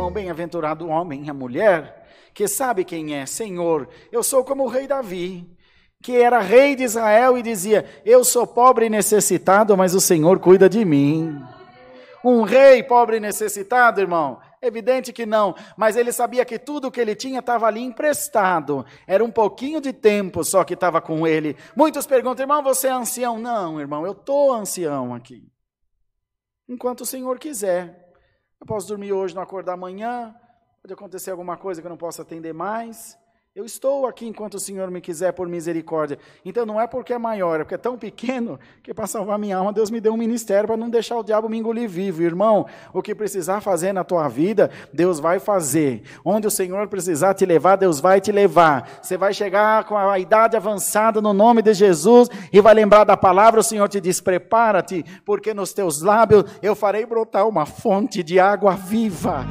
irmão, bem-aventurado o homem e a mulher, que sabe quem é, Senhor, eu sou como o rei Davi, que era rei de Israel e dizia: Eu sou pobre e necessitado, mas o Senhor cuida de mim. Um rei pobre e necessitado, irmão? Evidente que não, mas ele sabia que tudo que ele tinha estava ali emprestado. Era um pouquinho de tempo só que estava com ele. Muitos perguntam, irmão, você é ancião? Não, irmão, eu estou ancião aqui. Enquanto o Senhor quiser. Eu posso dormir hoje, não acordar amanhã. Pode acontecer alguma coisa que eu não possa atender mais. Eu estou aqui enquanto o Senhor me quiser por misericórdia. Então não é porque é maior, é porque é tão pequeno que para salvar minha alma Deus me deu um ministério para não deixar o diabo me engolir vivo. Irmão, o que precisar fazer na tua vida, Deus vai fazer. Onde o Senhor precisar te levar, Deus vai te levar. Você vai chegar com a idade avançada no nome de Jesus e vai lembrar da palavra, o Senhor te diz: prepara-te, porque nos teus lábios eu farei brotar uma fonte de água viva